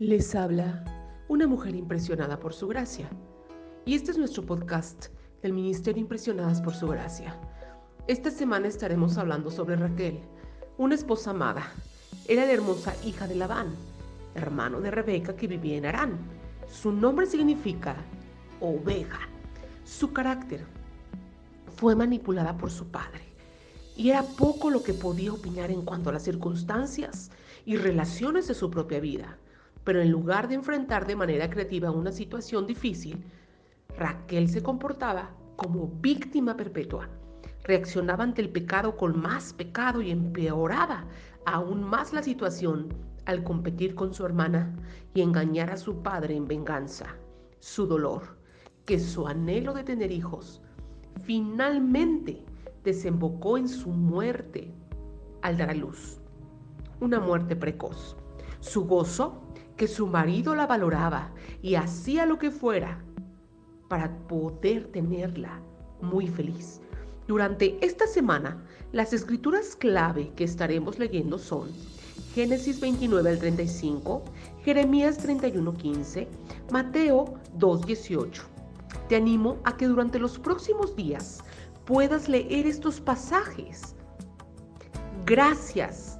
Les habla una mujer impresionada por su gracia. Y este es nuestro podcast del Ministerio Impresionadas por su gracia. Esta semana estaremos hablando sobre Raquel, una esposa amada. Era la hermosa hija de Labán, hermano de Rebeca que vivía en Arán. Su nombre significa oveja. Su carácter fue manipulada por su padre y era poco lo que podía opinar en cuanto a las circunstancias y relaciones de su propia vida. Pero en lugar de enfrentar de manera creativa una situación difícil, Raquel se comportaba como víctima perpetua. Reaccionaba ante el pecado con más pecado y empeoraba aún más la situación al competir con su hermana y engañar a su padre en venganza. Su dolor, que su anhelo de tener hijos, finalmente desembocó en su muerte al dar a luz. Una muerte precoz. Su gozo que su marido la valoraba y hacía lo que fuera para poder tenerla muy feliz. Durante esta semana, las escrituras clave que estaremos leyendo son Génesis 29 al 35, Jeremías 31 15, Mateo 2 18. Te animo a que durante los próximos días puedas leer estos pasajes. Gracias